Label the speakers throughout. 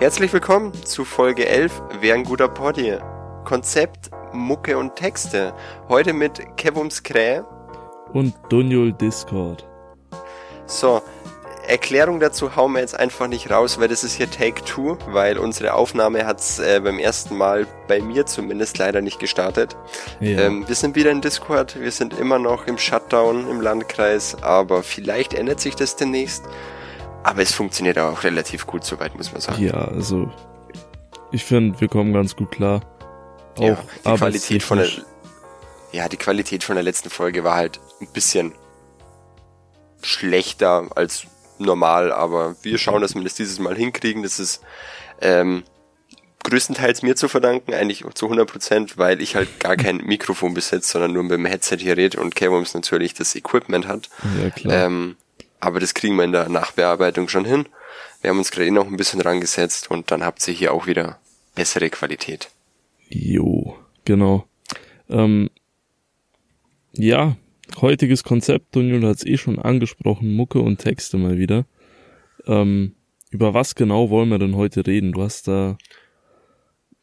Speaker 1: Herzlich willkommen zu Folge 11 Wer ein guter Poddy. Konzept, Mucke und Texte. Heute mit Kevums Krähe.
Speaker 2: Und Dunjul Discord.
Speaker 1: So, Erklärung dazu hauen wir jetzt einfach nicht raus, weil das ist hier Take Two, weil unsere Aufnahme hat's äh, beim ersten Mal bei mir zumindest leider nicht gestartet. Ja. Ähm, wir sind wieder in Discord, wir sind immer noch im Shutdown im Landkreis, aber vielleicht ändert sich das demnächst. Aber es funktioniert auch relativ gut soweit, muss man sagen.
Speaker 2: Ja, also ich finde, wir kommen ganz gut klar.
Speaker 1: Auch ja, die Qualität von der Ja, die Qualität von der letzten Folge war halt ein bisschen schlechter als normal, aber wir schauen, dass wir das dieses Mal hinkriegen. Das ist ähm, größtenteils mir zu verdanken, eigentlich zu 100 Prozent, weil ich halt gar kein Mikrofon besitze, sondern nur mit dem Headset hier rede und Kevums natürlich das Equipment hat.
Speaker 2: Ja, klar.
Speaker 1: Ähm, aber das kriegen wir in der Nachbearbeitung schon hin. Wir haben uns gerade eh noch ein bisschen rangesetzt und dann habt ihr hier auch wieder bessere Qualität.
Speaker 2: Jo, genau. Ähm, ja, heutiges Konzept, Daniel hat es eh schon angesprochen, Mucke und Texte mal wieder. Ähm, über was genau wollen wir denn heute reden? Du hast da.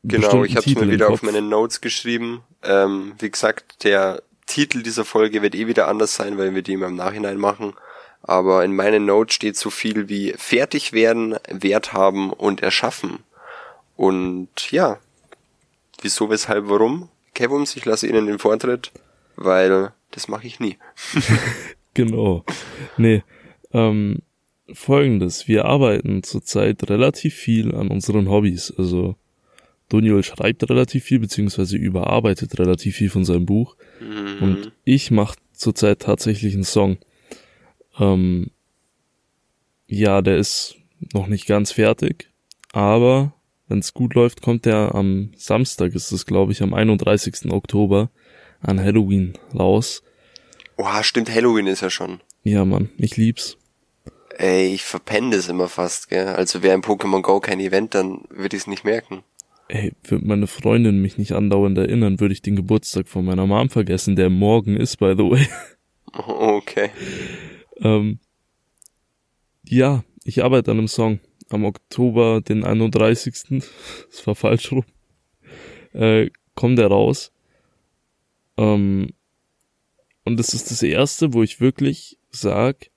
Speaker 1: Genau, ich habe mir wieder auf meine Notes geschrieben. Ähm, wie gesagt, der Titel dieser Folge wird eh wieder anders sein, weil wir die immer im Nachhinein machen aber in meinen Notes steht so viel wie fertig werden, Wert haben und erschaffen. Und ja, wieso, weshalb, warum? Kevums, ich lasse Ihnen den Vortritt, weil das mache ich nie.
Speaker 2: genau. Nee, ähm, folgendes, wir arbeiten zurzeit relativ viel an unseren Hobbys. Also Daniel schreibt relativ viel, beziehungsweise überarbeitet relativ viel von seinem Buch. Mhm. Und ich mache zurzeit tatsächlich einen Song. Ähm, ja, der ist noch nicht ganz fertig, aber wenn es gut läuft, kommt der am Samstag, ist es glaube ich am 31. Oktober an Halloween raus.
Speaker 1: Oha, stimmt, Halloween ist ja schon.
Speaker 2: Ja, Mann, ich lieb's.
Speaker 1: Ey, ich verpenne das immer fast, gell. Also wäre im Pokémon Go kein Event, dann würde ich es nicht merken.
Speaker 2: Ey, würde meine Freundin mich nicht andauernd erinnern, würde ich den Geburtstag von meiner Mom vergessen, der morgen ist, by the way.
Speaker 1: Okay.
Speaker 2: Ähm, ja, ich arbeite an einem Song am Oktober, den 31. das war falsch rum. Äh, kommt er raus. Ähm, und das ist das erste, wo ich wirklich sag,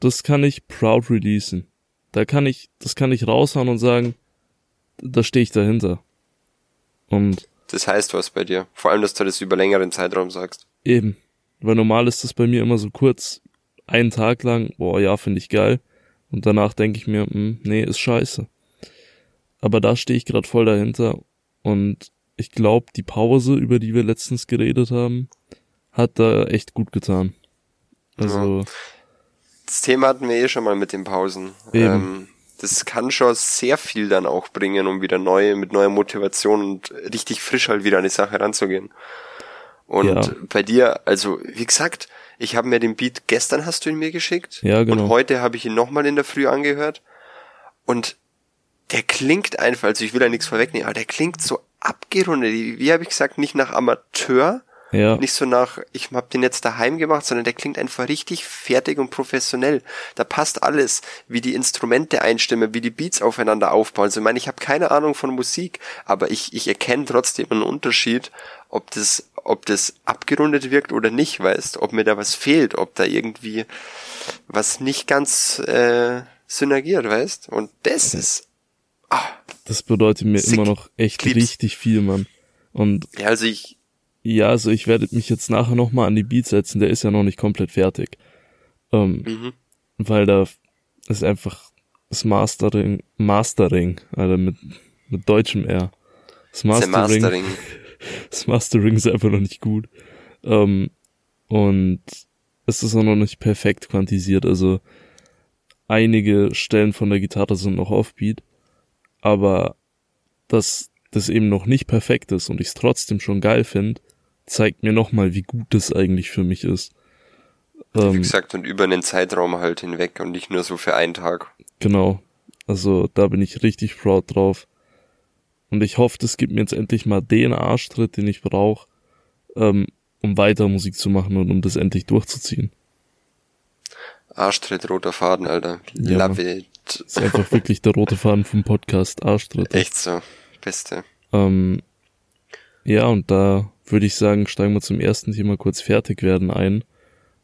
Speaker 2: das kann ich proud releasen. Da kann ich, das kann ich raushauen und sagen, da stehe ich dahinter. Und
Speaker 1: das heißt was bei dir. Vor allem, dass du das über längeren Zeitraum sagst.
Speaker 2: Eben. Weil normal ist das bei mir immer so kurz einen Tag lang, boah, ja, finde ich geil. Und danach denke ich mir, mh, hm, nee, ist scheiße. Aber da stehe ich gerade voll dahinter. Und ich glaube, die Pause, über die wir letztens geredet haben, hat da echt gut getan. Also. Ja.
Speaker 1: Das Thema hatten wir eh schon mal mit den Pausen. Ähm, das kann schon sehr viel dann auch bringen, um wieder neu, mit neuer Motivation und richtig frisch halt wieder an die Sache ranzugehen. Und ja. bei dir, also wie gesagt, ich habe mir den Beat gestern hast du ihn mir geschickt.
Speaker 2: Ja, genau.
Speaker 1: Und heute habe ich ihn nochmal in der Früh angehört. Und der klingt einfach, also ich will ja nichts vorwegnehmen, aber der klingt so abgerundet. Wie habe ich gesagt, nicht nach Amateur,
Speaker 2: ja.
Speaker 1: nicht so nach, ich habe den jetzt daheim gemacht, sondern der klingt einfach richtig fertig und professionell. Da passt alles, wie die Instrumente einstimmen, wie die Beats aufeinander aufbauen. Also ich meine, ich habe keine Ahnung von Musik, aber ich, ich erkenne trotzdem einen Unterschied, ob das ob das abgerundet wirkt oder nicht, weißt, ob mir da was fehlt, ob da irgendwie was nicht ganz äh, synergiert, weißt. Und das ist.
Speaker 2: Ah, das bedeutet mir sick. immer noch echt Clips. richtig viel, Mann. Und
Speaker 1: ja, also ich.
Speaker 2: Ja, also ich werde mich jetzt nachher nochmal an die Beats setzen, der ist ja noch nicht komplett fertig. Ähm, mhm. Weil da ist einfach das Mastering, Mastering, Alter, mit, mit deutschem R.
Speaker 1: Das Mastering. Das Mastering.
Speaker 2: das Mastering ist einfach noch nicht gut. Ähm, und es ist auch noch nicht perfekt quantisiert. Also einige Stellen von der Gitarre sind noch offbeat, aber dass das eben noch nicht perfekt ist und ich es trotzdem schon geil finde, zeigt mir nochmal, wie gut das eigentlich für mich ist.
Speaker 1: Ähm, wie gesagt, und über einen Zeitraum halt hinweg und nicht nur so für einen Tag.
Speaker 2: Genau. Also da bin ich richtig proud drauf. Und ich hoffe, das gibt mir jetzt endlich mal den Arschtritt, den ich brauche, ähm, um weiter Musik zu machen und um das endlich durchzuziehen.
Speaker 1: Arschtritt, roter Faden, Alter. Ja. Love it.
Speaker 2: ist einfach wirklich der rote Faden vom Podcast Arschtritte.
Speaker 1: Echt so. Beste.
Speaker 2: Ähm, ja, und da würde ich sagen, steigen wir zum ersten Thema kurz fertig werden ein.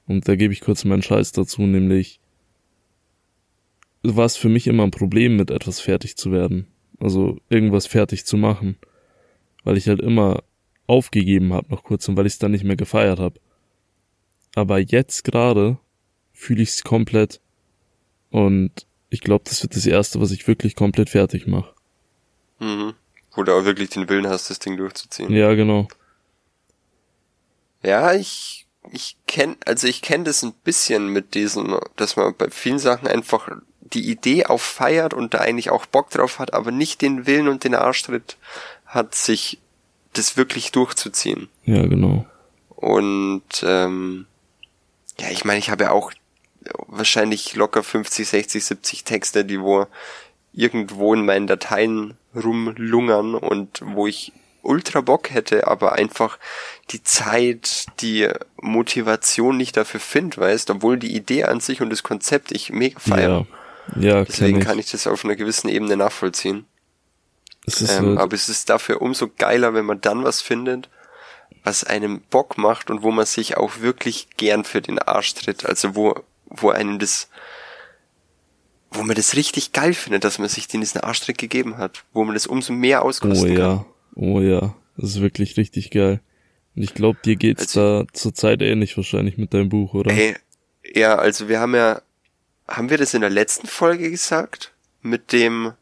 Speaker 2: Und da gebe ich kurz meinen Scheiß dazu, nämlich war es für mich immer ein Problem, mit etwas fertig zu werden. Also irgendwas fertig zu machen. Weil ich halt immer aufgegeben habe noch kurz und weil ich es dann nicht mehr gefeiert habe. Aber jetzt gerade fühle ich es komplett und ich glaube, das wird das erste, was ich wirklich komplett fertig mache.
Speaker 1: Mhm. Wo du auch wirklich den Willen hast, das Ding durchzuziehen.
Speaker 2: Ja, genau.
Speaker 1: Ja, ich ich kenn also ich kenne das ein bisschen mit diesem, dass man bei vielen Sachen einfach die Idee auch feiert und da eigentlich auch Bock drauf hat, aber nicht den Willen und den Arschtritt hat, sich das wirklich durchzuziehen.
Speaker 2: Ja, genau.
Speaker 1: Und ähm, ja, ich meine, ich habe ja auch wahrscheinlich locker 50, 60, 70 Texte, die wo irgendwo in meinen Dateien rumlungern und wo ich ultra Bock hätte, aber einfach die Zeit, die Motivation nicht dafür finde, weißt, obwohl die Idee an sich und das Konzept ich mega feiere.
Speaker 2: Ja, ja
Speaker 1: Deswegen
Speaker 2: ich.
Speaker 1: kann ich das auf einer gewissen Ebene nachvollziehen.
Speaker 2: Es
Speaker 1: Ähm,
Speaker 2: halt,
Speaker 1: aber es ist dafür umso geiler, wenn man dann was findet, was einem Bock macht und wo man sich auch wirklich gern für den Arsch tritt. Also wo, wo einem das, wo man das richtig geil findet, dass man sich den diesen Arschtritt gegeben hat. Wo man das umso mehr
Speaker 2: oh
Speaker 1: auskosten kann.
Speaker 2: Oh ja, das ist wirklich richtig geil. Und ich glaube, dir geht's da zur Zeit ähnlich wahrscheinlich mit deinem Buch, oder?
Speaker 1: Ey, ja, also wir haben ja, haben wir das in der letzten Folge gesagt? Mit dem,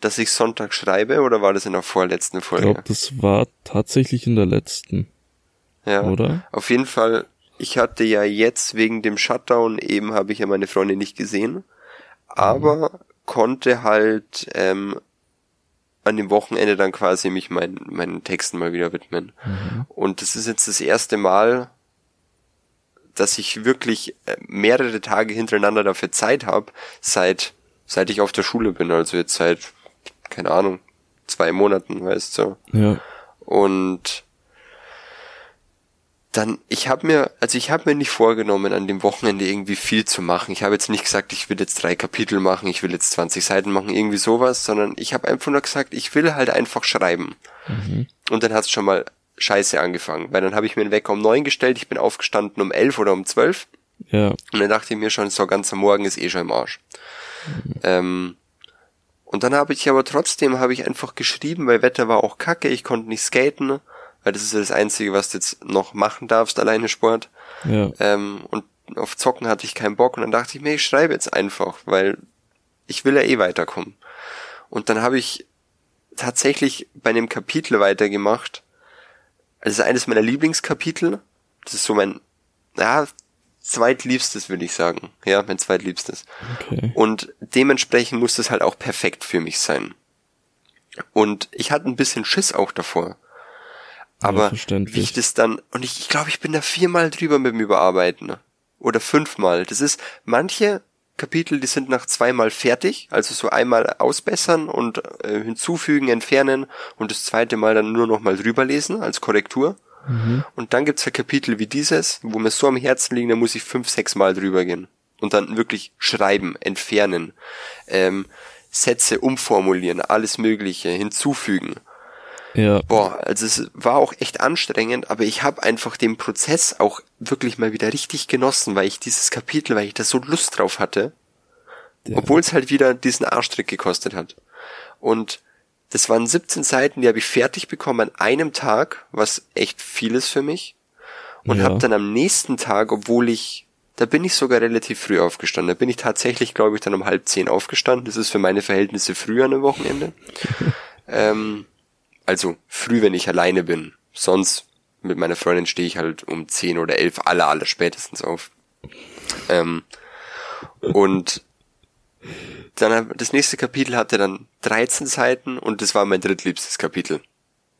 Speaker 1: dass ich Sonntag schreibe oder war das in der vorletzten
Speaker 2: ich
Speaker 1: Folge?
Speaker 2: glaube, das war tatsächlich in der letzten,
Speaker 1: ja.
Speaker 2: oder?
Speaker 1: Auf jeden Fall, ich hatte ja jetzt wegen dem Shutdown eben habe ich ja meine Freundin nicht gesehen, aber konnte halt ähm, an dem Wochenende dann quasi mich mein, meinen Texten mal wieder widmen. Und das ist jetzt das erste Mal, dass ich wirklich äh, mehrere Tage hintereinander dafür Zeit habe, seit seit ich auf der Schule bin, also jetzt seit keine Ahnung zwei Monaten, weißt du.
Speaker 2: Ja,
Speaker 1: Und dann, ich habe mir, also ich habe mir nicht vorgenommen, an dem Wochenende irgendwie viel zu machen. Ich habe jetzt nicht gesagt, ich will jetzt drei Kapitel machen, ich will jetzt 20 Seiten machen, irgendwie sowas, sondern ich habe einfach nur gesagt, ich will halt einfach schreiben. Und dann hat's schon mal scheiße angefangen, weil dann habe ich mir den Wecker um neun gestellt, ich bin aufgestanden um elf oder um zwölf
Speaker 2: ja,
Speaker 1: und dann dachte ich mir schon, so ganz am Morgen ist eh schon im Arsch. Ähm, und dann habe ich aber trotzdem habe ich einfach geschrieben, weil Wetter war auch kacke, ich konnte nicht skaten, weil das ist ja das Einzige, was du jetzt noch machen darfst, alleine Sport.
Speaker 2: ja,
Speaker 1: Ähm, und auf Zocken hatte ich keinen Bock und dann dachte ich mir, ich schreibe jetzt einfach, weil ich will ja eh weiterkommen. Und dann habe ich tatsächlich bei einem Kapitel weitergemacht. Also es ist eines meiner Lieblingskapitel. Das ist so mein, ja, zweitliebstes, würde ich sagen. Ja, mein zweitliebstes.
Speaker 2: okay.
Speaker 1: Und dementsprechend muss das halt auch perfekt für mich sein. Und ich hatte ein bisschen Schiss auch davor. Aber
Speaker 2: verständlich.
Speaker 1: wie ich das dann, und ich, ich glaube, ich bin da viermal drüber mit dem Überarbeiten. Oder fünfmal. Das ist, manche Kapitel, die sind nach zweimal fertig, also so einmal ausbessern und äh, hinzufügen, entfernen und das zweite Mal dann nur noch mal drüber lesen als Korrektur. Und dann gibt's ja Kapitel wie dieses, wo mir so am Herzen liegen, da muss ich fünf, sechs Mal drüber gehen. Und dann wirklich schreiben, entfernen, ähm, Sätze umformulieren, alles Mögliche, hinzufügen.
Speaker 2: Ja,
Speaker 1: Boah, also es war auch echt anstrengend, aber ich habe einfach den Prozess auch wirklich mal wieder richtig genossen, weil ich dieses Kapitel, weil ich da so Lust drauf hatte,
Speaker 2: Ja.
Speaker 1: obwohl es halt wieder diesen Arschtrick gekostet hat. Und das waren 17 Seiten, die habe ich fertig bekommen an einem Tag, was echt viel ist für mich. Und
Speaker 2: Ja.
Speaker 1: habe dann am nächsten Tag, obwohl ich, da bin ich sogar relativ früh aufgestanden. Da bin ich tatsächlich, glaube ich, dann um halb zehn aufgestanden. Das ist für meine Verhältnisse früh an einem Wochenende. ähm, also früh, wenn ich alleine bin. Sonst mit meiner Freundin stehe ich halt um zehn oder elf, aller, aller spätestens auf. Ähm, und dann das nächste Kapitel hatte dann 13 Seiten und das war mein drittliebstes Kapitel,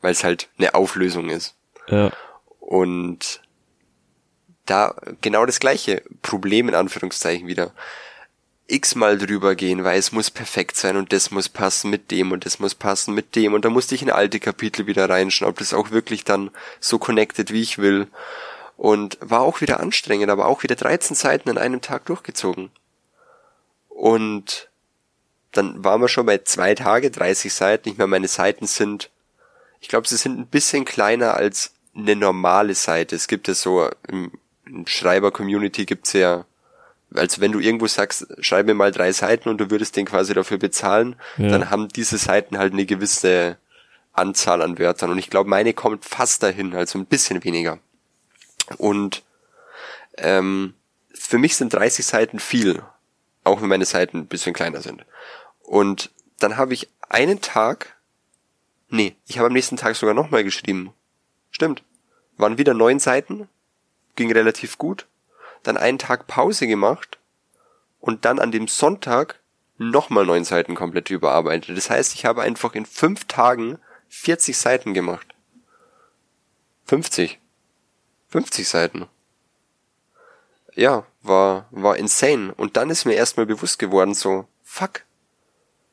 Speaker 1: weil es halt eine Auflösung ist.
Speaker 2: ja,
Speaker 1: Und da genau das gleiche Problem in Anführungszeichen wieder. X-mal drüber gehen, weil es muss perfekt sein und das muss passen mit dem und das muss passen mit dem und da musste ich in alte Kapitel wieder reinschauen, ob das auch wirklich dann so connected, wie ich will. Und war auch wieder anstrengend, aber auch wieder 13 Seiten an einem Tag durchgezogen. Und dann waren wir schon bei zwei Tage, 30 Seiten. Ich meine, meine Seiten sind, ich glaube, sie sind ein bisschen kleiner als eine normale Seite. Es gibt ja so, im, im Schreiber-Community gibt's ja, also wenn du irgendwo sagst, schreib mir mal drei Seiten und du würdest den quasi dafür bezahlen, ja. dann haben diese Seiten halt eine gewisse Anzahl an Wörtern. Und ich glaube, meine kommt fast dahin, also ein bisschen weniger. Und ähm, für mich sind 30 Seiten viel, auch wenn meine Seiten ein bisschen kleiner sind. Und dann habe ich einen Tag, nee, ich habe am nächsten Tag sogar nochmal geschrieben. Stimmt. Waren wieder neun Seiten, ging relativ gut. Dann einen Tag Pause gemacht und dann an dem Sonntag nochmal neun Seiten komplett überarbeitet. Das heißt, ich habe einfach in fünf Tagen 40 Seiten gemacht. 50. 50 Seiten. Ja, war, war insane. Und dann ist mir erstmal bewusst geworden, so, fuck.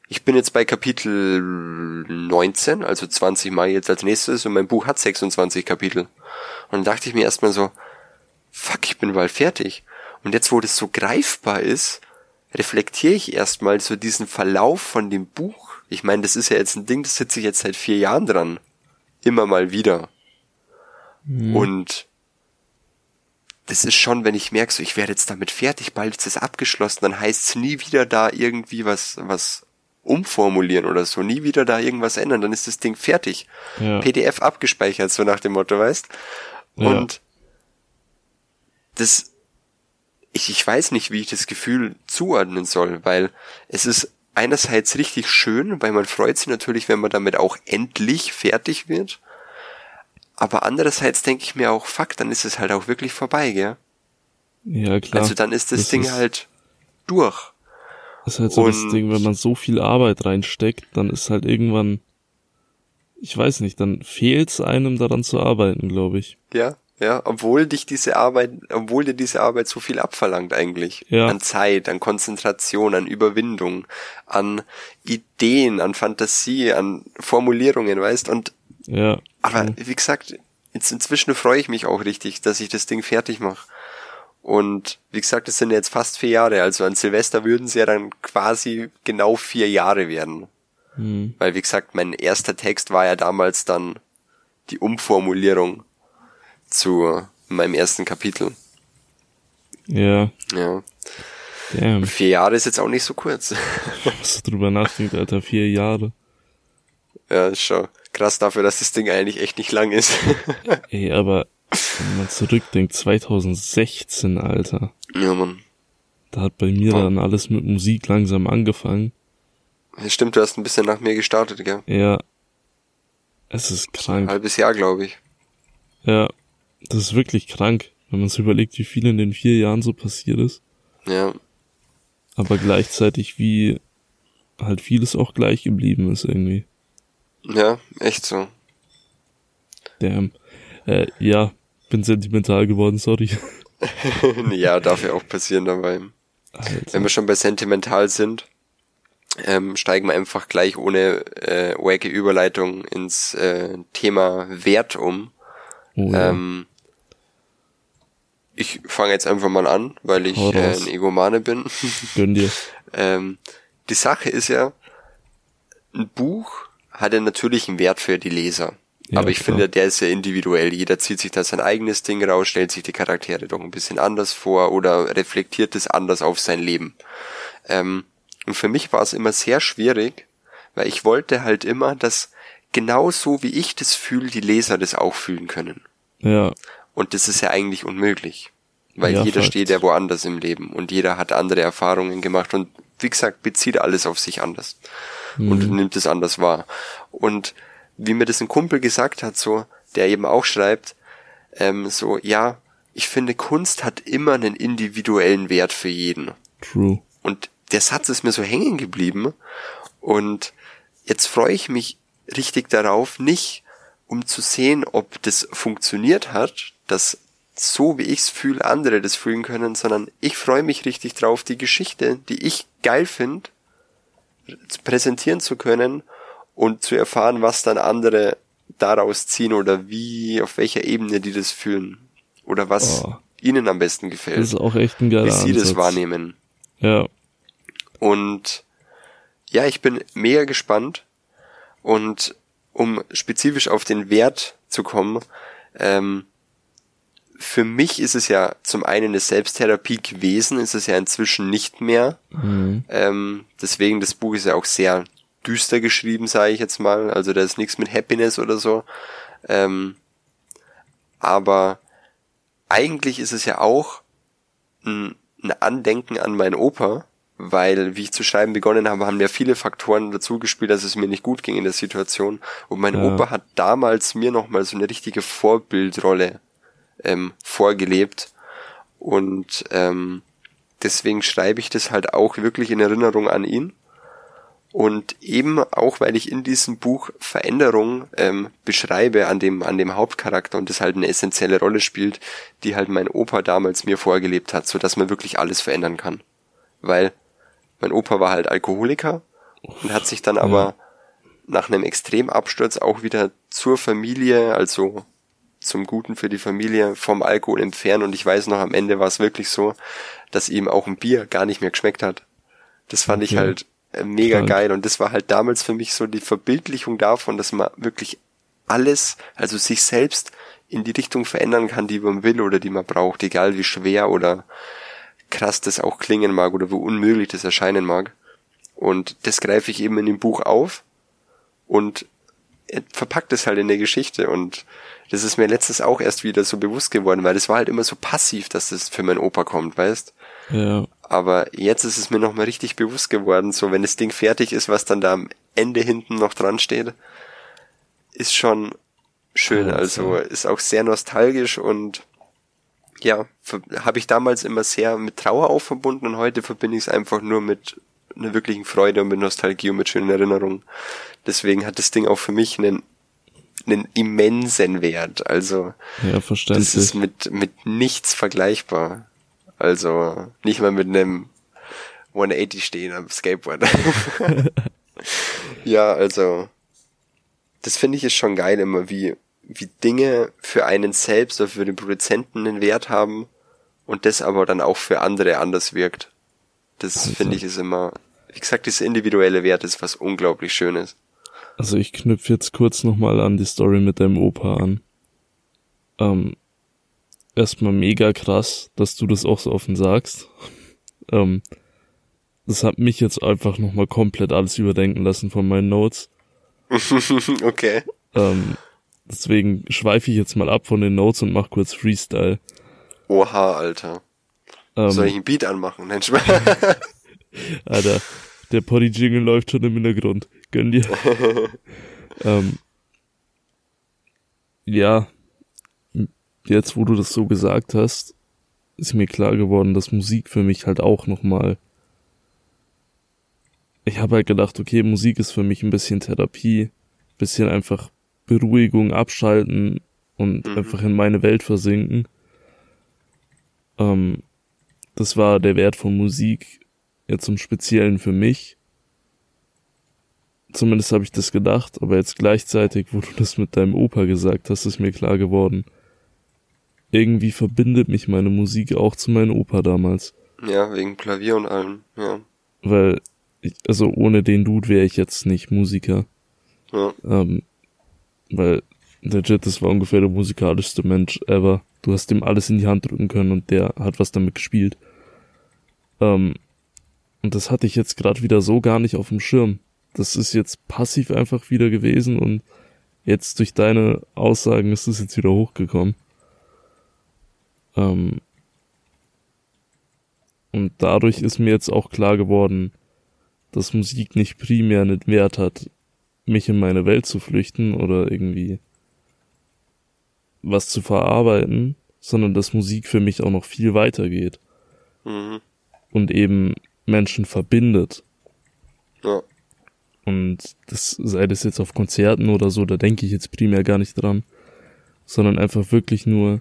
Speaker 1: Ich bin jetzt bei Kapitel 19, also 20 Mal jetzt als nächstes und mein Buch hat 26 Kapitel. Und dann dachte ich mir erstmal so, fuck, ich bin bald fertig. Und jetzt, wo das so greifbar ist, reflektiere ich erstmal so diesen Verlauf von dem Buch. Ich meine, das ist ja jetzt ein Ding, das sitze ich jetzt seit vier Jahren dran. Immer mal wieder. Mhm. Und das ist schon, wenn ich merke, so ich werde jetzt damit fertig, bald ist es abgeschlossen, dann heißt es nie wieder da irgendwie was, was umformulieren oder so, nie wieder da irgendwas ändern, dann ist das Ding fertig. Ja. PDF abgespeichert, so nach dem Motto, weißt? Und ja. Das, ich, ich weiß nicht, wie ich das Gefühl zuordnen soll, weil es ist einerseits richtig schön, weil man freut sich natürlich, wenn man damit auch endlich fertig wird. Aber andererseits denke ich mir auch, fuck, dann ist es halt auch wirklich vorbei, gell?
Speaker 2: Ja, klar.
Speaker 1: Also dann ist das, das Ding ist, halt durch.
Speaker 2: Das ist halt so Und das Ding, wenn man so viel Arbeit reinsteckt, dann ist halt irgendwann, ich weiß nicht, dann fehlt es einem daran zu arbeiten, glaube ich.
Speaker 1: Ja, ja, obwohl dich diese Arbeit, obwohl dir diese Arbeit so viel abverlangt eigentlich.
Speaker 2: Ja.
Speaker 1: An Zeit, an Konzentration, an Überwindung, an Ideen, an Fantasie, an Formulierungen, weißt, und
Speaker 2: ja.
Speaker 1: Aber wie gesagt, jetzt inzwischen freue ich mich auch richtig, dass ich das Ding fertig mache. Und wie gesagt, es sind jetzt fast vier Jahre. Also an Silvester würden es ja dann quasi genau vier Jahre werden. Mhm. Weil wie gesagt, mein erster Text war ja damals dann die Umformulierung zu meinem ersten Kapitel.
Speaker 2: Ja.
Speaker 1: Ja. Damn. Vier Jahre ist jetzt auch nicht so kurz.
Speaker 2: Was du drüber nachdenkst, Alter, vier Jahre.
Speaker 1: Ja, ist schon krass dafür, dass das Ding eigentlich echt nicht lang ist.
Speaker 2: Ey, aber wenn man zurückdenkt, 2016, Alter.
Speaker 1: Ja, Mann.
Speaker 2: Da hat bei mir ja. dann alles mit Musik langsam angefangen.
Speaker 1: Stimmt, du hast ein bisschen nach mir gestartet, gell?
Speaker 2: Ja. Es ist krank.
Speaker 1: Ein halbes Jahr, glaube ich.
Speaker 2: Ja, das ist wirklich krank, wenn man sich überlegt, wie viel in den vier Jahren so passiert ist.
Speaker 1: Ja.
Speaker 2: Aber gleichzeitig wie halt vieles auch gleich geblieben ist irgendwie.
Speaker 1: Ja, echt so.
Speaker 2: Damn. Äh, ja, bin sentimental geworden, sorry.
Speaker 1: ja, darf ja auch passieren dabei. Alter. Wenn wir schon bei sentimental sind, ähm, steigen wir einfach gleich ohne äh, wacky Überleitung ins äh, Thema Wert um. Oh, ja. ähm, ich fange jetzt einfach mal an, weil ich äh, ein Egomane bin.
Speaker 2: Gönn dir.
Speaker 1: ähm, die Sache ist ja, ein Buch hat er natürlich einen Wert für die Leser. Ja, aber ich klar. finde, der ist sehr individuell. Jeder zieht sich da sein eigenes Ding raus, stellt sich die Charaktere doch ein bisschen anders vor oder reflektiert es anders auf sein Leben. Ähm, und für mich war es immer sehr schwierig, weil ich wollte halt immer, dass genauso wie ich das fühle, die Leser das auch fühlen können.
Speaker 2: Ja.
Speaker 1: Und das ist ja eigentlich unmöglich. Weil ja, jeder fakt. steht ja woanders im Leben und jeder hat andere Erfahrungen gemacht und wie gesagt, bezieht alles auf sich anders mhm. und nimmt es anders wahr. Und wie mir das ein Kumpel gesagt hat, so, der eben auch schreibt, ähm, so, ja, ich finde, Kunst hat immer einen individuellen Wert für jeden.
Speaker 2: True.
Speaker 1: Und der Satz ist mir so hängen geblieben. Und jetzt freue ich mich richtig darauf, nicht um zu sehen, ob das funktioniert hat, dass so wie ich's fühle, andere das fühlen können, sondern ich freue mich richtig drauf, die Geschichte, die ich geil finde, präsentieren zu können und zu erfahren, was dann andere daraus ziehen oder wie, auf welcher Ebene die das fühlen oder was oh. ihnen am besten gefällt.
Speaker 2: Das ist auch echt ein geiler
Speaker 1: Wie sie Ansatz. das wahrnehmen.
Speaker 2: Ja.
Speaker 1: Und ja, ich bin mega gespannt und um spezifisch auf den Wert zu kommen, ähm, für mich ist es ja zum einen eine Selbsttherapie gewesen, ist es ja inzwischen nicht mehr. Mhm. Ähm, deswegen, das Buch ist ja auch sehr düster geschrieben, sage ich jetzt mal. Also da ist nichts mit Happiness oder so. Ähm, aber eigentlich ist es ja auch ein, ein Andenken an meinen Opa, weil, wie ich zu schreiben begonnen habe, haben ja viele Faktoren dazu gespielt, dass es mir nicht gut ging in der Situation. Und mein ja. Opa hat damals mir nochmal so eine richtige Vorbildrolle ähm, vorgelebt. Und ähm, deswegen schreibe ich das halt auch wirklich in Erinnerung an ihn. Und eben auch, weil ich in diesem Buch Veränderung ähm, beschreibe an dem, an dem Hauptcharakter und das halt eine essentielle Rolle spielt, die halt mein Opa damals mir vorgelebt hat, so dass man wirklich alles verändern kann. Weil mein Opa war halt Alkoholiker und hat sich dann aber nach einem Extremabsturz auch wieder zur Familie, also zum Guten für die Familie vom Alkohol entfernen und ich weiß noch, am Ende war es wirklich so, dass ihm auch ein Bier gar nicht mehr geschmeckt hat. Das fand okay. ich halt äh, mega Krank. geil und das war halt damals für mich so die Verbildlichung davon, dass man wirklich alles, also sich selbst in die Richtung verändern kann, die man will oder die man braucht, egal wie schwer oder krass das auch klingen mag oder wie unmöglich das erscheinen mag. Und das greife ich eben in dem Buch auf und verpackt es halt in der Geschichte und das ist mir letztes auch erst wieder so bewusst geworden, weil es war halt immer so passiv, dass das für meinen Opa kommt, weißt? Ja. Aber jetzt ist es mir nochmal richtig bewusst geworden, so wenn das Ding fertig ist, was dann da am Ende hinten noch dran steht, ist schon schön. Also ist auch sehr nostalgisch und ja, habe ich damals immer sehr mit Trauer auch verbunden und heute verbinde ich es einfach nur mit einer wirklichen Freude und mit Nostalgie und mit schönen Erinnerungen. Deswegen hat das Ding auch für mich einen einen immensen Wert. Also
Speaker 2: ja,
Speaker 1: das ist mit, mit nichts vergleichbar. Also nicht mal mit einem 180 stehen am Skateboard. ja, also das finde ich ist schon geil immer, wie, wie Dinge für einen selbst oder für den Produzenten einen Wert haben und das aber dann auch für andere anders wirkt. Das also. finde ich ist immer, wie gesagt, dieser individuelle Wert ist was unglaublich Schönes.
Speaker 2: Also ich knüpfe jetzt kurz nochmal an die Story mit deinem Opa an. Ähm, erstmal mega krass, dass du das auch so offen sagst. ähm, das hat mich jetzt einfach nochmal komplett alles überdenken lassen von meinen Notes.
Speaker 1: okay.
Speaker 2: Ähm, deswegen schweife ich jetzt mal ab von den Notes und mach kurz Freestyle.
Speaker 1: Oha, Alter. Ähm, Soll ich einen Beat anmachen? Nein,
Speaker 2: Alter, der Poddy-Jingle läuft schon im Hintergrund. Gönn dir. ähm, ja, jetzt wo du das so gesagt hast, ist mir klar geworden, dass Musik für mich halt auch nochmal. Ich habe halt gedacht, okay, Musik ist für mich ein bisschen Therapie, bisschen einfach Beruhigung, abschalten und mhm. einfach in meine Welt versinken. Ähm, das war der Wert von Musik jetzt im Speziellen für mich. Zumindest habe ich das gedacht, aber jetzt gleichzeitig, wo du das mit deinem Opa gesagt hast, ist mir klar geworden. Irgendwie verbindet mich meine Musik auch zu meinem Opa damals.
Speaker 1: Ja, wegen Klavier und allem, ja.
Speaker 2: Weil, ich, also ohne den Dude wäre ich jetzt nicht Musiker. Ja. Ähm, weil, legit, das war ungefähr der musikalischste Mensch ever. Du hast ihm alles in die Hand drücken können und der hat was damit gespielt. Ähm, und das hatte ich jetzt gerade wieder so gar nicht auf dem Schirm das ist jetzt passiv einfach wieder gewesen und jetzt durch deine Aussagen ist es jetzt wieder hochgekommen. Ähm und dadurch ist mir jetzt auch klar geworden, dass Musik nicht primär einen Wert hat, mich in meine Welt zu flüchten oder irgendwie was zu verarbeiten, sondern dass Musik für mich auch noch viel weiter geht. Mhm. Und eben Menschen verbindet. Ja. Und das sei das jetzt auf Konzerten oder so, da denke ich jetzt primär gar nicht dran. Sondern einfach wirklich nur,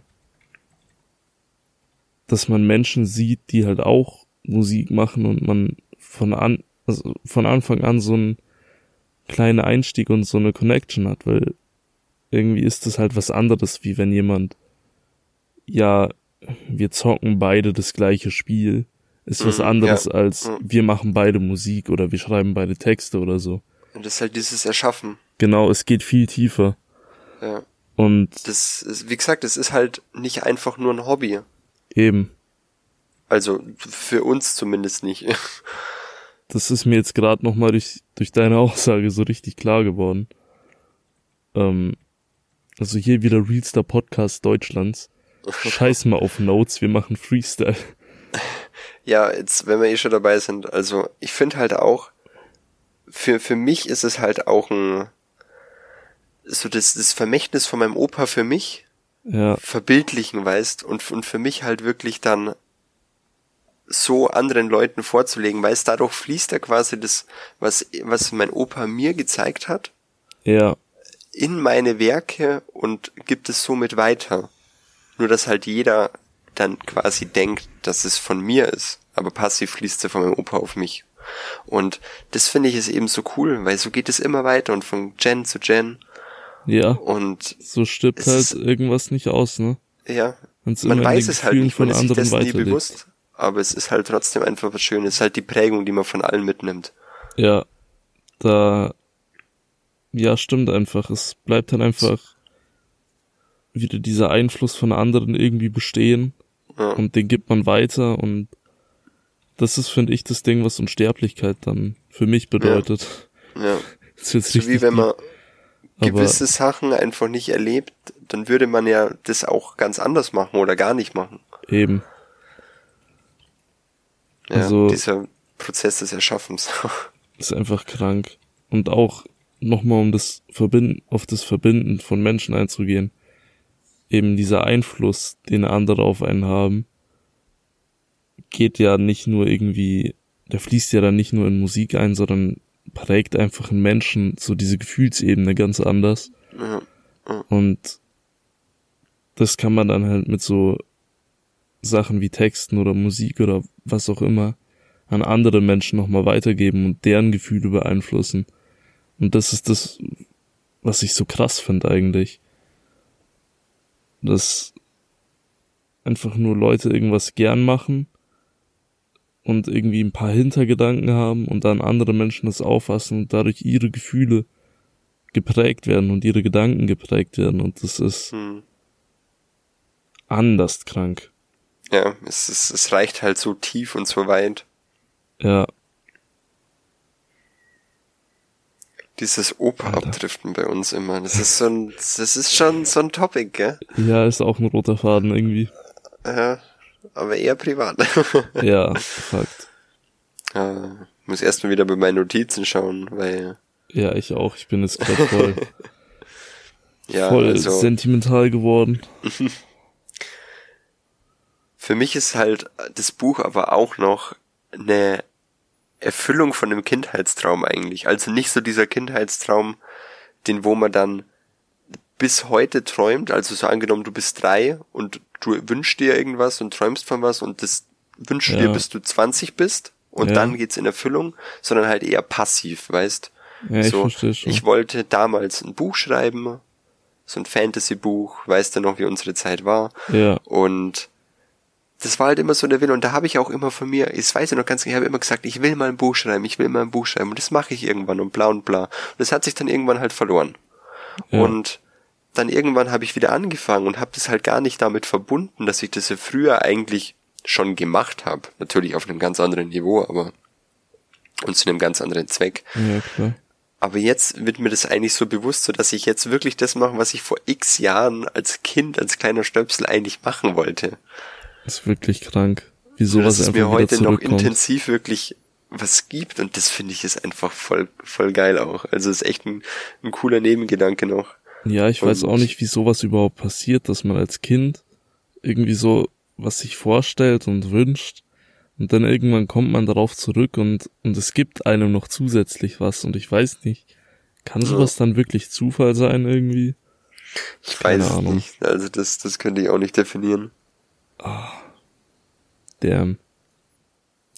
Speaker 2: dass man Menschen sieht, die halt auch Musik machen und man von an, also von Anfang an so einen kleinen Einstieg und so eine Connection hat, weil irgendwie ist das halt was anderes, wie wenn jemand, ja, wir zocken beide das gleiche Spiel, ist was
Speaker 1: Mhm,
Speaker 2: anderes
Speaker 1: ja.
Speaker 2: als
Speaker 1: Mhm.
Speaker 2: wir machen beide Musik oder wir schreiben beide Texte oder so.
Speaker 1: Und das ist halt dieses Erschaffen.
Speaker 2: Genau, es geht viel tiefer.
Speaker 1: Ja.
Speaker 2: Und
Speaker 1: Das ist, wie gesagt, es ist halt nicht einfach nur ein Hobby.
Speaker 2: eben,
Speaker 1: Also für uns zumindest nicht.
Speaker 2: das ist mir jetzt gerade nochmal durch, durch deine Aussage so richtig klar geworden. Ähm, also hier wieder Realstar Podcast Deutschlands. Scheiß mal auf Notes, wir machen Freestyle.
Speaker 1: Ja, jetzt, wenn wir eh schon dabei sind, also ich finde halt auch, für, für mich ist es halt auch ein, so das, das Vermächtnis von meinem Opa für mich,
Speaker 2: Ja,
Speaker 1: verbildlichen weißt, und, und für mich halt wirklich dann so anderen Leuten vorzulegen, weißt, dadurch fließt da quasi das, was, was mein Opa mir gezeigt hat,
Speaker 2: ja,
Speaker 1: in meine Werke und gibt es somit weiter. Nur dass halt jeder dann quasi denkt, dass es von mir ist, aber passiv fließt er von meinem Opa auf mich. Und das finde ich ist eben so cool, weil so geht es immer weiter und von Gen zu Gen
Speaker 2: ja.
Speaker 1: und
Speaker 2: So stirbt
Speaker 1: Es
Speaker 2: halt irgendwas nicht aus, ne?
Speaker 1: ja,
Speaker 2: Wenn's
Speaker 1: man weiß es halt nicht, man ist sich dessen nie bewusst, aber es ist halt trotzdem einfach was Schönes, es ist halt die Prägung, die man von allen mitnimmt.
Speaker 2: Ja, da, ja, stimmt einfach. Es bleibt dann einfach wieder dieser Einfluss von anderen irgendwie bestehen
Speaker 1: Ja.
Speaker 2: und den gibt man weiter und das ist, finde ich, das Ding, was Unsterblichkeit dann für mich bedeutet.
Speaker 1: Ja.
Speaker 2: Das ist jetzt
Speaker 1: So wie wenn man gewisse Sachen einfach nicht erlebt, dann würde man ja das auch ganz anders machen oder gar nicht machen.
Speaker 2: eben,
Speaker 1: Ja,
Speaker 2: Also-
Speaker 1: dieser Prozess des Erschaffens.
Speaker 2: ist einfach krank. Und auch nochmal um das Verbinden, auf das Verbinden von Menschen einzugehen. Eben dieser Einfluss, den andere auf einen haben, geht ja nicht nur irgendwie, der fließt ja dann nicht nur in Musik ein, sondern prägt einfach einen Menschen so diese Gefühlsebene ganz anders. Und das kann man dann halt mit so Sachen wie Texten oder Musik oder was auch immer an andere Menschen nochmal weitergeben und deren Gefühle beeinflussen. Und das ist das, was ich so krass finde eigentlich. Dass einfach nur Leute irgendwas gern machen und irgendwie ein paar Hintergedanken haben und dann andere Menschen das auffassen und dadurch ihre Gefühle geprägt werden und ihre Gedanken geprägt werden und das ist
Speaker 1: Hm.
Speaker 2: anders krank.
Speaker 1: Ja, es, ist, es reicht halt so tief und so weit.
Speaker 2: Ja,
Speaker 1: Dieses Oper
Speaker 2: Alter.
Speaker 1: abdriften bei uns immer. Das ist so ein, das ist schon so ein Topic, gell?
Speaker 2: ja, ist auch ein roter Faden irgendwie.
Speaker 1: Ja, aber eher privat.
Speaker 2: Ja, Fakt.
Speaker 1: ja, muss erstmal wieder bei meinen Notizen schauen, weil,
Speaker 2: Ja, ich auch. Ich bin jetzt gerade voll,
Speaker 1: ja,
Speaker 2: voll
Speaker 1: also,
Speaker 2: sentimental geworden.
Speaker 1: für mich ist halt das Buch aber auch noch eine Erfüllung von einem Kindheitstraum eigentlich. Also nicht so dieser Kindheitstraum, den wo man dann bis heute träumt, also so angenommen, du bist drei und du wünschst dir irgendwas und träumst von was und das wünschst
Speaker 2: Ja.
Speaker 1: dir, bis du 20 bist und
Speaker 2: Ja.
Speaker 1: dann geht's in Erfüllung, sondern halt eher passiv, weißt?
Speaker 2: Ja, ich
Speaker 1: so,
Speaker 2: verstehe schon.
Speaker 1: ich wollte damals ein Buch schreiben, so ein Fantasy-Buch, weißt du noch, wie unsere Zeit war?
Speaker 2: ja,
Speaker 1: Und das war halt immer so der Wille. Und da habe ich auch immer von mir, ich weiß ja noch ganz genau, ich habe immer gesagt, ich will mal ein Buch schreiben, ich will mal ein Buch schreiben. Und das mache ich irgendwann und bla und bla. Und das hat sich dann irgendwann halt verloren.
Speaker 2: Ja.
Speaker 1: Und dann irgendwann habe ich wieder angefangen und habe das halt gar nicht damit verbunden, dass ich das ja früher eigentlich schon gemacht habe. Natürlich auf einem ganz anderen Niveau, aber und zu einem ganz anderen Zweck.
Speaker 2: ja, klar.
Speaker 1: Aber jetzt wird mir das eigentlich so bewusst, so dass ich jetzt wirklich das mache, was ich vor x Jahren als Kind, als kleiner Stöpsel eigentlich machen wollte.
Speaker 2: Ist wirklich krank. Wie
Speaker 1: So,
Speaker 2: sowas einfach
Speaker 1: mir heute noch intensiv wirklich was gibt und das finde ich ist einfach voll, voll geil auch. Also ist echt ein, ein cooler Nebengedanke noch.
Speaker 2: Ja, ich weiß
Speaker 1: Und-
Speaker 2: auch nicht, wie sowas überhaupt passiert, dass man als Kind irgendwie so was sich vorstellt und wünscht und dann irgendwann kommt man darauf zurück und, und es gibt einem noch zusätzlich was und ich weiß nicht, kann sowas dann wirklich Zufall sein irgendwie?
Speaker 1: Ich
Speaker 2: Keine
Speaker 1: weiß es
Speaker 2: Ahnung.
Speaker 1: nicht. Also das, das könnte ich auch nicht definieren.
Speaker 2: Der,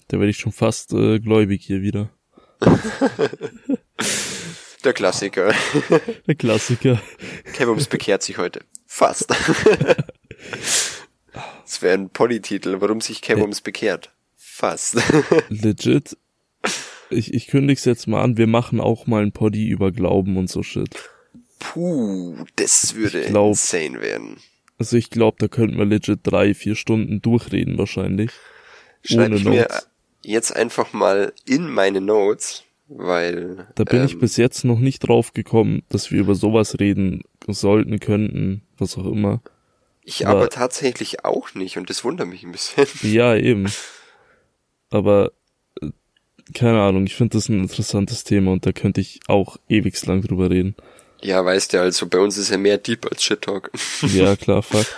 Speaker 2: da werde ich schon fast äh, gläubig hier wieder.
Speaker 1: Der Klassiker.
Speaker 2: Der Klassiker.
Speaker 1: Kevums bekehrt sich heute. Fast. Das wäre ein Polytitel, warum sich Kevums bekehrt. Fast.
Speaker 2: legit, ich, ich kündig's jetzt mal an, wir machen auch mal ein Poddy über Glauben und so Shit.
Speaker 1: Puh, das würde
Speaker 2: glaub-
Speaker 1: insane werden.
Speaker 2: Also ich glaube, da könnten wir legit drei, vier Stunden durchreden wahrscheinlich.
Speaker 1: Schreibe ich mir
Speaker 2: Notes.
Speaker 1: jetzt einfach mal in meine Notes, weil
Speaker 2: Da bin ich
Speaker 1: ähm,
Speaker 2: bis jetzt noch nicht drauf gekommen, dass wir über sowas reden sollten, könnten, was auch immer.
Speaker 1: ich
Speaker 2: aber-
Speaker 1: aber tatsächlich auch nicht und das wundert mich ein bisschen.
Speaker 2: Ja, eben. Aber äh, keine Ahnung, ich finde das ein interessantes Thema und da könnte ich auch ewig lang drüber reden.
Speaker 1: Ja, weißt du, also bei uns ist ja mehr Deep als Shit Talk.
Speaker 2: Ja, klar, Fakt.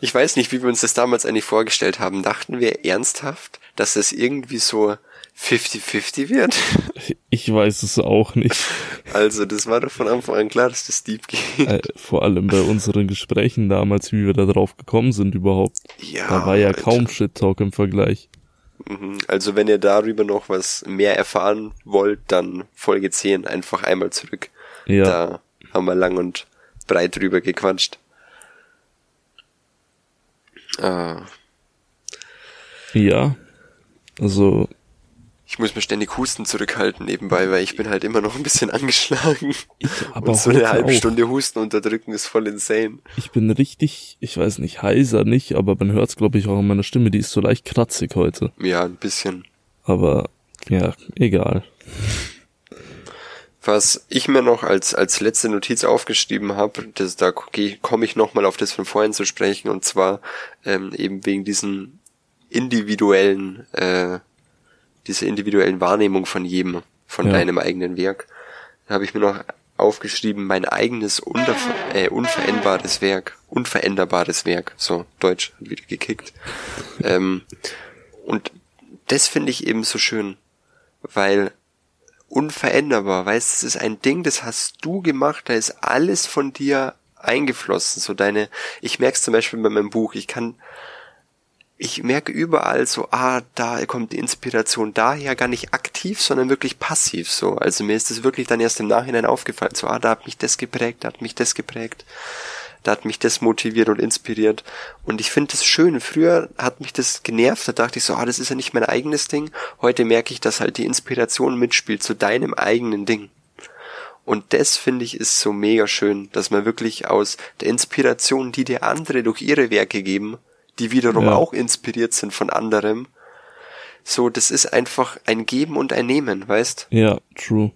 Speaker 1: Ich weiß nicht, wie wir uns das damals eigentlich vorgestellt haben. Dachten wir ernsthaft, dass es irgendwie so 50-50 wird?
Speaker 2: Ich weiß es auch nicht.
Speaker 1: Also, das war doch von Anfang an klar, dass das Deep geht.
Speaker 2: Äh, vor allem bei unseren Gesprächen damals, wie wir da drauf gekommen sind überhaupt.
Speaker 1: Ja.
Speaker 2: Da war ja
Speaker 1: Alter.
Speaker 2: kaum Shit-Talk im Vergleich.
Speaker 1: Mhm. Also, wenn ihr darüber noch was mehr erfahren wollt, dann Folge 10 einfach einmal zurück.
Speaker 2: Ja,
Speaker 1: Da haben wir lang und breit drüber gequatscht. Ah,
Speaker 2: ja. Also,
Speaker 1: ich muss mir ständig Husten zurückhalten nebenbei, weil ich bin halt immer noch ein bisschen angeschlagen.
Speaker 2: aber
Speaker 1: und so eine halbe. Stunde Husten unterdrücken ist voll insane.
Speaker 2: Ich bin richtig, ich weiß nicht, heiser nicht, aber man hört's glaube ich auch in meiner Stimme, die ist so leicht kratzig heute.
Speaker 1: Ja, ein bisschen.
Speaker 2: Aber ja, egal.
Speaker 1: Was ich mir noch als, als letzte Notiz aufgeschrieben habe, das, da komme ich nochmal auf das von vorhin zu sprechen, und zwar ähm, eben wegen diesen individuellen, äh, dieser individuellen Wahrnehmung von jedem, von
Speaker 2: Ja.
Speaker 1: deinem eigenen Werk. Da habe ich mir noch aufgeschrieben, mein eigenes unver äh, unveränderbares Werk, unveränderbares Werk, so Deutsch hat wieder gekickt. ähm, und das finde ich eben so schön, weil unveränderbar, weißt, es ist ein Ding, das hast du gemacht, da ist alles von dir eingeflossen, so deine, ich merke es zum Beispiel bei meinem Buch, ich kann, ich merke überall so, ah, da kommt die Inspiration daher, gar nicht aktiv, sondern wirklich passiv, so, also mir ist es wirklich dann erst im Nachhinein aufgefallen, so, ah, da hat mich das geprägt, da hat mich das geprägt, da hat mich das motiviert und inspiriert. Und ich finde das schön. Früher hat mich das genervt, da dachte ich so, ah, das ist ja nicht mein eigenes Ding. Heute merke ich, dass halt die Inspiration mitspielt zu deinem eigenen Ding. Und das finde ich ist so mega schön, dass man wirklich aus der Inspiration, die dir andere durch ihre Werke geben, die wiederum
Speaker 2: Ja.
Speaker 1: auch inspiriert sind von anderem, so, das ist einfach ein Geben und ein Nehmen, weißt?
Speaker 2: Ja, true.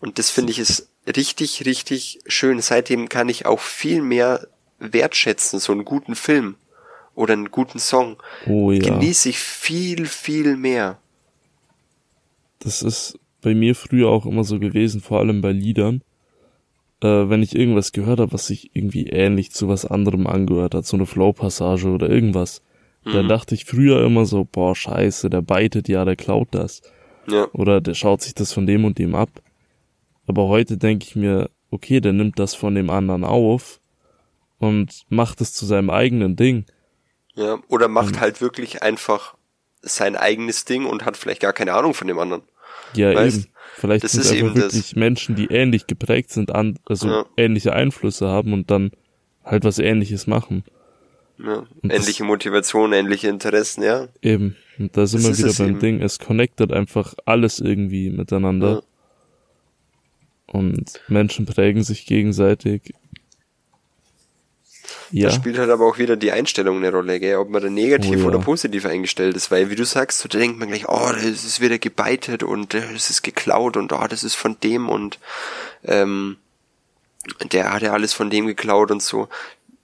Speaker 1: Und das finde ich ist richtig, richtig schön. Seitdem kann ich auch viel mehr wertschätzen, so einen guten Film oder einen guten Song.
Speaker 2: Oh ja.
Speaker 1: Genieße ich viel, viel mehr.
Speaker 2: Das ist bei mir früher auch immer so gewesen, vor allem bei Liedern. Äh, wenn ich irgendwas gehört habe, was sich irgendwie ähnlich zu was anderem angehört hat, so eine Flow-Passage oder irgendwas, dann dachte ich früher immer so, boah, scheiße, der beitet ja, der klaut das.
Speaker 1: Ja,
Speaker 2: Oder der schaut sich das von dem und dem ab. Aber heute denke ich mir, okay, der nimmt das von dem anderen auf und macht es zu seinem eigenen Ding.
Speaker 1: ja. Oder macht
Speaker 2: Mhm.
Speaker 1: halt wirklich einfach sein eigenes Ding und hat vielleicht gar keine Ahnung von dem anderen.
Speaker 2: Ja,
Speaker 1: Weißt,
Speaker 2: eben. Vielleicht
Speaker 1: das
Speaker 2: sind es
Speaker 1: ist
Speaker 2: einfach
Speaker 1: eben das.
Speaker 2: wirklich Menschen, die ähnlich geprägt sind, also
Speaker 1: Ja.
Speaker 2: ähnliche Einflüsse haben und dann halt was ähnliches machen.
Speaker 1: Ja.
Speaker 2: Und
Speaker 1: Ähnliche Motivation, ähnliche Interessen, ja.
Speaker 2: Eben. Und da sind
Speaker 1: Das
Speaker 2: wir wieder beim
Speaker 1: eben.
Speaker 2: Ding. Es connectet einfach alles irgendwie miteinander. Und Menschen prägen sich gegenseitig. Ja,
Speaker 1: Da spielt halt aber auch wieder die Einstellung eine Rolle, gell? ob man da negativ
Speaker 2: Oh ja.
Speaker 1: oder positiv eingestellt ist, weil wie du sagst, so, da denkt man gleich, oh, das ist wieder gebeitet und äh, das ist geklaut und oh, das ist von dem und ähm, der hat ja alles von dem geklaut und so.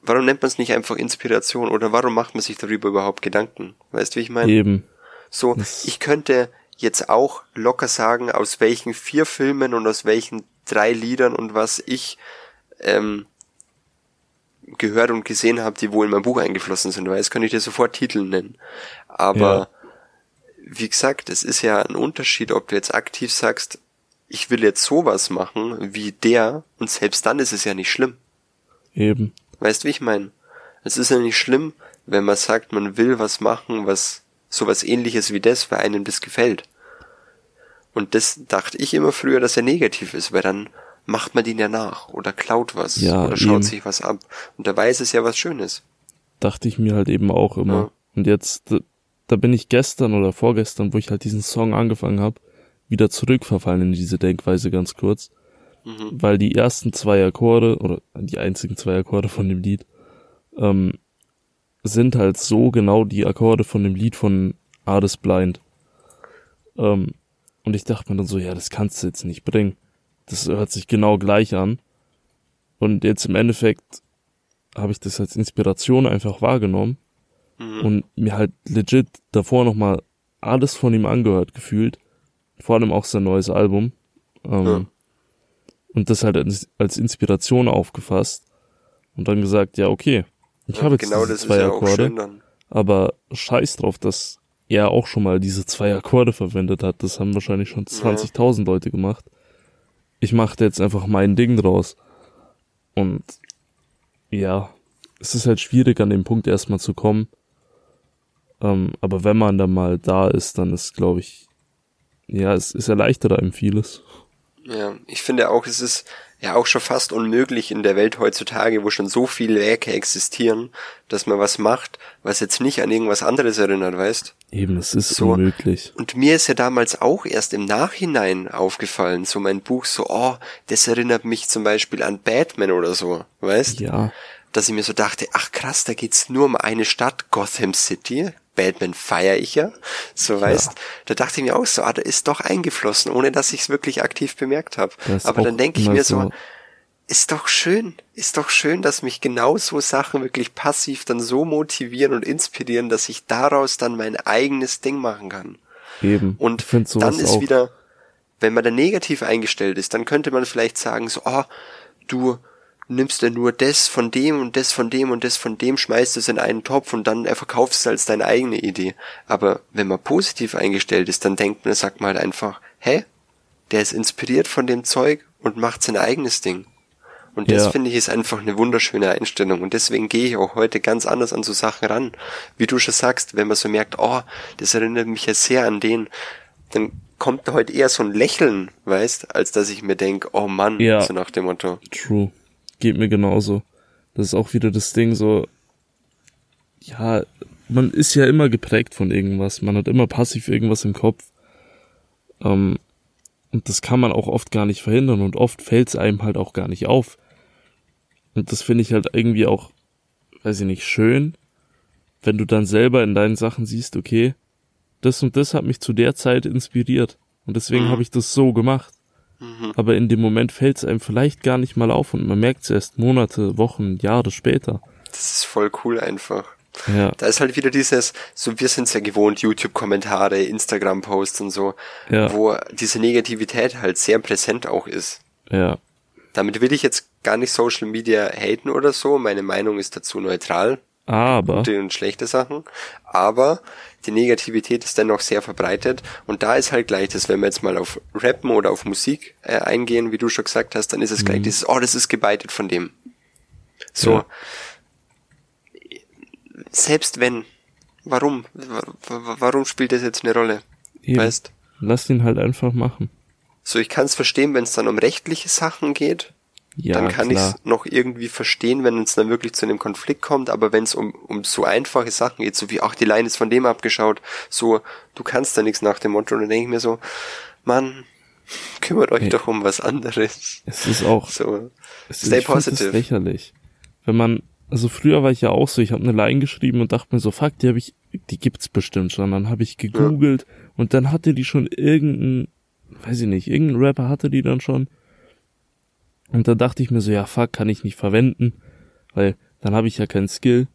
Speaker 1: Warum nennt man es nicht einfach Inspiration oder warum macht man sich darüber überhaupt Gedanken? Weißt du, wie ich meine?
Speaker 2: eben.
Speaker 1: So,
Speaker 2: Das-
Speaker 1: ich könnte jetzt auch locker sagen, aus welchen vier Filmen und aus welchen drei Liedern und was ich ähm, gehört und gesehen habe, die wohl in mein Buch eingeflossen sind, weil jetzt könnte ich dir sofort Titel nennen. Aber wie gesagt, es ist ja ein Unterschied, ob du jetzt aktiv sagst, ich will jetzt sowas machen wie der und selbst dann ist es ja nicht schlimm.
Speaker 2: Eben.
Speaker 1: Weißt du, wie ich meine? Es ist ja nicht schlimm, wenn man sagt, man will was machen, was sowas ähnliches wie das, weil einem das gefällt. Und das dachte ich immer früher, dass er negativ ist, weil dann macht man den ja nach oder klaut was
Speaker 2: Ja,
Speaker 1: oder schaut
Speaker 2: eben.
Speaker 1: sich was ab. Und dabei ist es ja was Schönes.
Speaker 2: Dachte ich mir halt eben auch immer.
Speaker 1: Ja.
Speaker 2: Und jetzt, d- da bin ich gestern oder vorgestern, wo ich halt diesen Song angefangen habe, wieder zurückverfallen in diese Denkweise ganz kurz. Mhm. Weil die ersten zwei Akkorde, oder die einzigen zwei Akkorde von dem Lied, ähm, sind halt so genau die Akkorde von dem Lied von Ades Blind. Ähm, und ich dachte mir dann so, ja, das kannst du jetzt nicht bringen. Das hört sich genau gleich an. Und jetzt im Endeffekt habe ich das als Inspiration einfach wahrgenommen mhm. und mir halt legit davor nochmal alles von ihm angehört gefühlt. Vor allem auch sein neues Album. Ähm, ja. Und das halt als, als Inspiration aufgefasst und dann gesagt, ja, okay, ich ja, habe jetzt genau diese zwei ja Akkorde, aber scheiß drauf, dass er auch schon mal diese zwei Akkorde verwendet hat. Das haben wahrscheinlich schon 20.000 ja. Leute gemacht. Ich mache jetzt einfach mein Ding draus. Und ja, es ist halt schwierig, an den Punkt erstmal zu kommen. Ähm, aber wenn man dann mal da ist, dann ist, glaube ich, ja, es, es erleichtert einem vieles.
Speaker 1: Ja, ich finde auch, es ist ja auch schon fast unmöglich in der Welt heutzutage, wo schon so viele Werke existieren, dass man was macht, was jetzt nicht an irgendwas anderes erinnert, weißt?
Speaker 2: Eben, es ist so unmöglich.
Speaker 1: Und mir ist ja damals auch erst im Nachhinein aufgefallen, so mein Buch so, oh, das erinnert mich zum Beispiel an Batman oder so, weißt?
Speaker 2: Ja.
Speaker 1: Dass ich mir so dachte, ach krass, da geht's nur um eine Stadt, Gotham City, Batman feiere ich ja, so weißt, ja. da dachte ich mir auch so, ah, da ist doch eingeflossen, ohne dass ich es wirklich aktiv bemerkt habe. Aber dann denke ich mir so, so, ist doch schön, ist doch schön, dass mich genau so Sachen wirklich passiv dann so motivieren und inspirieren, dass ich daraus dann mein eigenes Ding machen kann.
Speaker 2: Eben.
Speaker 1: Und dann ist auch. wieder, wenn man da negativ eingestellt ist, dann könnte man vielleicht sagen so, ah, oh, du nimmst du nur das von dem und das von dem und das von dem, schmeißt es in einen Topf und dann verkaufst es als deine eigene Idee. Aber wenn man positiv eingestellt ist, dann denkt man, sagt man halt einfach, hä? Der ist inspiriert von dem Zeug und macht sein eigenes Ding. Und das ja. finde ich ist einfach eine wunderschöne Einstellung. Und deswegen gehe ich auch heute ganz anders an so Sachen ran. Wie du schon sagst, wenn man so merkt, oh, das erinnert mich ja sehr an den, dann kommt heute eher so ein Lächeln, weißt, als dass ich mir denke, oh Mann, ja. so nach dem Motto.
Speaker 2: True geht mir genauso. Das ist auch wieder das Ding so, ja, man ist ja immer geprägt von irgendwas, man hat immer passiv irgendwas im Kopf. Ähm, und das kann man auch oft gar nicht verhindern und oft fällt es einem halt auch gar nicht auf. Und das finde ich halt irgendwie auch, weiß ich nicht, schön, wenn du dann selber in deinen Sachen siehst, okay, das und das hat mich zu der Zeit inspiriert und deswegen mhm. habe ich das so gemacht. Mhm. Aber in dem Moment fällt es einem vielleicht gar nicht mal auf und man merkt es erst Monate, Wochen, Jahre später.
Speaker 1: Das ist voll cool einfach.
Speaker 2: Ja.
Speaker 1: Da ist halt wieder dieses, so wir sind es ja gewohnt, YouTube-Kommentare, Instagram-Posts und so, ja. wo diese Negativität halt sehr präsent auch ist.
Speaker 2: Ja.
Speaker 1: Damit will ich jetzt gar nicht Social Media haten oder so, meine Meinung ist dazu neutral.
Speaker 2: Aber.
Speaker 1: Gute und schlechte Sachen. Aber die Negativität ist dennoch sehr verbreitet. Und da ist halt gleich das, wenn wir jetzt mal auf Rappen oder auf Musik äh, eingehen, wie du schon gesagt hast, dann ist es gleich mhm. dieses, oh, das ist gebeitet von dem. So. Ja. Selbst wenn, warum? Warum spielt das jetzt eine Rolle?
Speaker 2: Eben. Weißt? Lass ihn halt einfach machen.
Speaker 1: So, ich kann es verstehen, wenn es dann um rechtliche Sachen geht, ja, dann kann ich es noch irgendwie verstehen, wenn es dann wirklich zu einem Konflikt kommt, aber wenn es um, um so einfache Sachen geht, so wie, ach, die Line ist von dem abgeschaut, so, du kannst da nichts nach dem Motto, und dann denke ich mir so, Mann, kümmert euch hey, doch um was anderes.
Speaker 2: Es ist auch, so, es stay ist, positive. Es lächerlich. Wenn man, also früher war ich ja auch so, ich habe eine Line geschrieben und dachte mir so, fuck, die habe ich, die gibt's bestimmt schon. Dann habe ich gegoogelt ja. und dann hatte die schon irgendein, weiß ich nicht, irgendein Rapper hatte die dann schon und da dachte ich mir so, ja fuck, kann ich nicht verwenden, weil dann habe ich ja keinen Skill.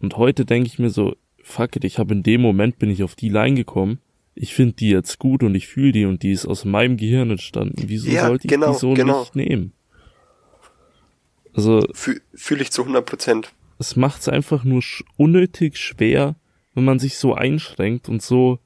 Speaker 2: Und heute denke ich mir so, fuck it, ich habe in dem Moment bin ich auf die Line gekommen. Ich finde die jetzt gut und ich fühle die und die ist aus meinem Gehirn entstanden. Wieso ja, sollte ich genau, die so genau. nicht nehmen?
Speaker 1: Also fühle fühl ich zu 100 Prozent.
Speaker 2: Es macht es einfach nur sch unnötig schwer, wenn man sich so einschränkt und so,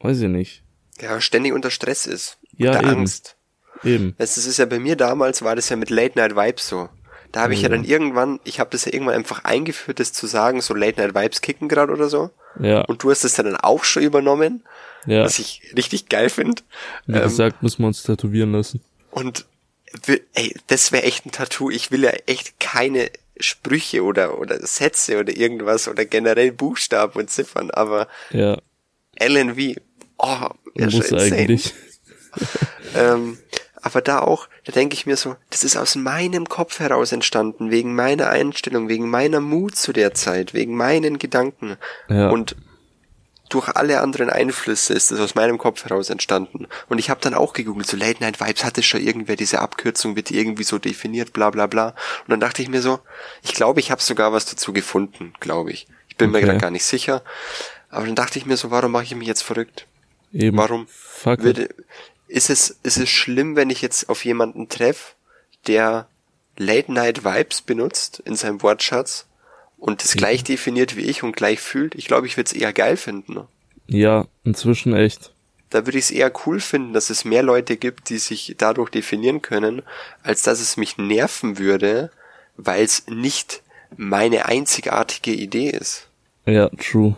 Speaker 2: weiß ich nicht.
Speaker 1: Ja, ständig unter Stress ist.
Speaker 2: Ja, unter eben. Angst. Eben.
Speaker 1: Das ist ja bei mir damals, war das ja mit Late Night Vibes so. Da habe ich ja. ja dann irgendwann, ich habe das ja irgendwann einfach eingeführt, das zu sagen, so Late Night Vibes kicken gerade oder so.
Speaker 2: Ja.
Speaker 1: Und du hast das ja dann auch schon übernommen, ja. was ich richtig geil finde.
Speaker 2: Wie ähm, gesagt, müssen wir uns tätowieren lassen.
Speaker 1: Und ey, das wäre echt ein Tattoo. Ich will ja echt keine Sprüche oder, oder Sätze oder irgendwas oder generell Buchstaben und Ziffern, aber
Speaker 2: Ja,
Speaker 1: LNV, oh, ja, schon insane.
Speaker 2: eigentlich.
Speaker 1: Ähm, aber da auch, da denke ich mir so, das ist aus meinem Kopf heraus entstanden, wegen meiner Einstellung, wegen meiner Mut zu der Zeit, wegen meinen Gedanken.
Speaker 2: Ja.
Speaker 1: Und durch alle anderen Einflüsse ist es aus meinem Kopf heraus entstanden. Und ich habe dann auch gegoogelt, so Late Night Vibes hatte schon irgendwer diese Abkürzung, wird die irgendwie so definiert, bla bla bla. Und dann dachte ich mir so, ich glaube, ich habe sogar was dazu gefunden, glaube ich. Ich bin mir
Speaker 2: Okay.
Speaker 1: gerade gar nicht sicher. Aber dann dachte ich mir so, warum mache ich mich jetzt verrückt?
Speaker 2: Eben.
Speaker 1: Warum
Speaker 2: Fuck
Speaker 1: würde, ist es, ist es schlimm, wenn ich jetzt auf jemanden treffe, der Late Night Vibes benutzt in seinem Wortschatz und das gleich definiert wie ich und gleich fühlt? Ich glaube, ich würde es eher geil finden.
Speaker 2: Ja, inzwischen echt.
Speaker 1: Da würde ich es eher cool finden, dass es mehr Leute gibt, die sich dadurch definieren können, als dass es mich nerven würde, weil es nicht meine einzigartige Idee ist.
Speaker 2: Ja, true.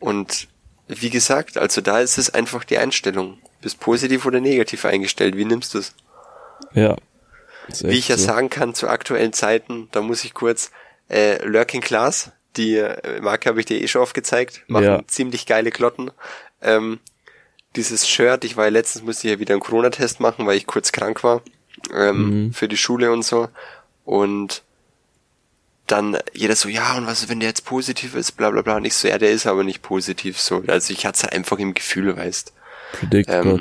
Speaker 1: Und wie gesagt, also da ist es einfach die Einstellung. Bist positiv oder negativ eingestellt. Wie nimmst du es?
Speaker 2: Ja.
Speaker 1: Wie ich ja
Speaker 2: so.
Speaker 1: sagen kann zu aktuellen Zeiten, da muss ich kurz äh, Lurking Class, die äh, Marke habe ich dir eh schon aufgezeigt, machen
Speaker 2: Ja.
Speaker 1: ziemlich geile Klotten. Ähm, dieses Shirt, ich war ja letztens, musste ich ja wieder einen Corona-Test machen, weil ich kurz krank war ähm,
Speaker 2: Mhm.
Speaker 1: für die Schule und so. Und dann jeder so, ja, und was ist, wenn der jetzt positiv ist, bla bla bla. Und ich so, ja, der ist aber nicht positiv so. Also ich hatte es einfach im Gefühl, weißt
Speaker 2: Predict
Speaker 1: ähm,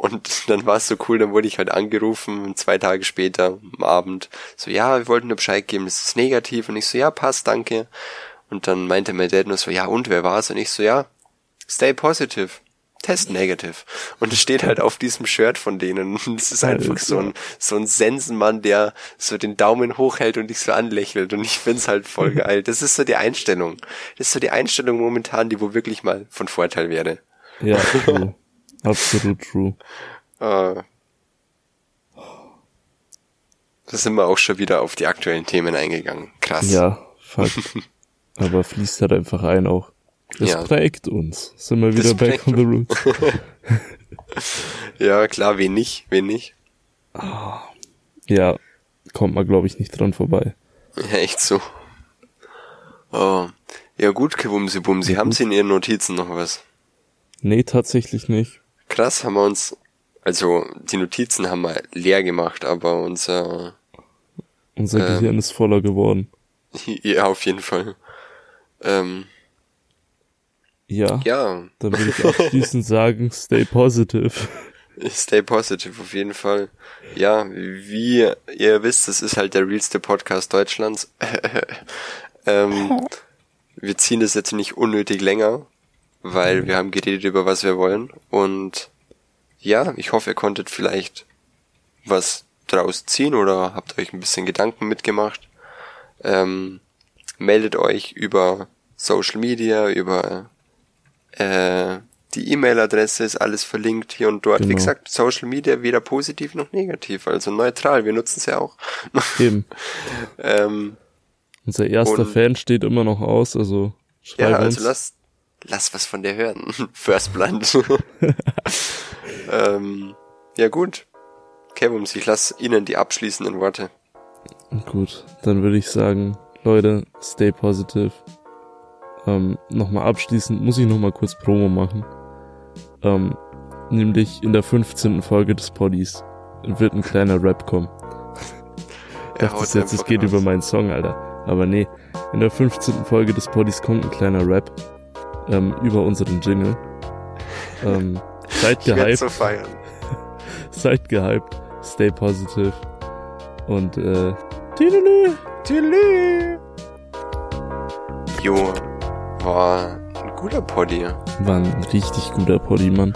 Speaker 1: und dann war es so cool, dann wurde ich halt angerufen, und zwei Tage später am Abend, so, ja, wir wollten nur Bescheid geben, das ist negativ. Und ich so, ja, passt, danke. Und dann meinte mein Dad nur so, ja, und wer war's? Und ich so, ja, stay positive. Test negative. Und es steht halt auf diesem Shirt von denen. Und es ist einfach so ein, so ein Sensenmann, der so den Daumen hochhält und dich so anlächelt. Und ich find's halt voll geil. Das ist so die Einstellung. Das ist so die Einstellung momentan, die wo wirklich mal von Vorteil wäre.
Speaker 2: Ja, true. Absolut true.
Speaker 1: Äh, da sind wir auch schon wieder auf die aktuellen Themen eingegangen. Krass.
Speaker 2: Ja, fuck. Aber fließt halt einfach ein auch. Es
Speaker 1: Ja.
Speaker 2: prägt uns. Sind wir
Speaker 1: Das
Speaker 2: wieder back
Speaker 1: prägt
Speaker 2: on the roots.
Speaker 1: Ja, klar, wen nicht, wen nicht.
Speaker 2: Ja, kommt man glaube ich nicht dran vorbei.
Speaker 1: Ja, echt so. Oh. Ja gut, Kewumsi Bumsi, haben Sie in Ihren Notizen noch was?
Speaker 2: Nee, tatsächlich nicht.
Speaker 1: Krass, haben wir uns, also die Notizen haben wir leer gemacht, aber unser,
Speaker 2: Unser
Speaker 1: Ähm.
Speaker 2: Gehirn ist voller geworden.
Speaker 1: ja, auf jeden Fall. Ähm,
Speaker 2: Ja,
Speaker 1: ja,
Speaker 2: dann würde ich abschließend sagen, stay positive.
Speaker 1: Stay positive auf jeden Fall. Ja, wie ihr wisst, das ist halt der realste Podcast Deutschlands. ähm, wir ziehen das jetzt nicht unnötig länger, weil wir haben geredet über was wir wollen. Und ja, ich hoffe, ihr konntet vielleicht was draus ziehen oder habt euch ein bisschen Gedanken mitgemacht. Ähm, meldet euch über Social Media, über äh, die E-Mail-Adresse ist alles verlinkt hier und dort. Wie
Speaker 2: Genau.
Speaker 1: gesagt, Social Media weder positiv noch negativ, also neutral. Wir nutzen es ja auch.
Speaker 2: Eben.
Speaker 1: ähm,
Speaker 2: Unser erster
Speaker 1: Und-
Speaker 2: Fan steht immer noch aus, also schreib
Speaker 1: ja,
Speaker 2: uns.
Speaker 1: also lass, lass was von der hören. First Blunt. ähm, ja gut. Kevums, ich lasse Ihnen die abschließenden Worte.
Speaker 2: Gut, dann würde ich sagen, Leute, stay positive. Ähm, nochmal abschließend muss ich nochmal kurz Promo machen. Ähm, nämlich in der 15. Folge des Poddies wird ein kleiner Rap kommen. Ich
Speaker 1: Er
Speaker 2: dachte jetzt, es geht
Speaker 1: raus.
Speaker 2: über meinen Song, Alter. Aber nee, in der 15. Folge des Poddies kommt ein kleiner Rap ähm, über unseren Jingle. Ähm, seid gehypt,
Speaker 1: so feiern.
Speaker 2: seid gehypt, stay positive und äh, tüdelü.
Speaker 1: Tschüss. Jo, war ein guter Poddy.
Speaker 2: War ein richtig guter Poddy, Mann.